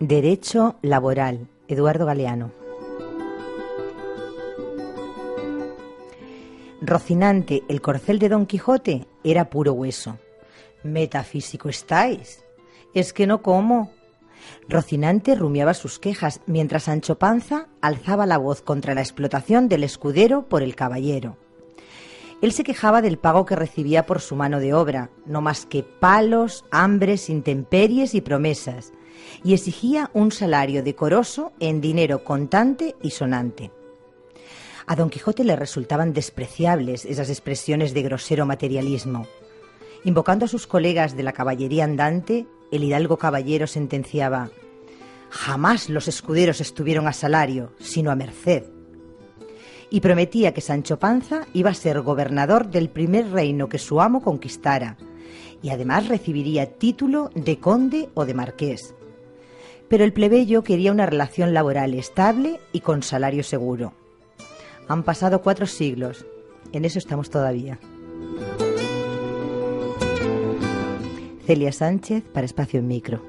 Derecho laboral. Eduardo Galeano. Rocinante, el corcel de Don Quijote, era puro hueso. Metafísico estáis. Es que no como. Rocinante rumiaba sus quejas, mientras Sancho Panza alzaba la voz contra la explotación del escudero por el caballero. Él se quejaba del pago que recibía por su mano de obra, no más que palos, hambres, intemperies y promesas, y exigía un salario decoroso en dinero contante y sonante. A don Quijote le resultaban despreciables esas expresiones de grosero materialismo. Invocando a sus colegas de la caballería andante, el hidalgo caballero sentenciaba Jamás los escuderos estuvieron a salario, sino a merced. Y prometía que Sancho Panza iba a ser gobernador del primer reino que su amo conquistara, y además recibiría título de conde o de marqués. Pero el plebeyo quería una relación laboral estable y con salario seguro. Han pasado cuatro siglos. En eso estamos todavía. Celia Sánchez para Espacio en Micro.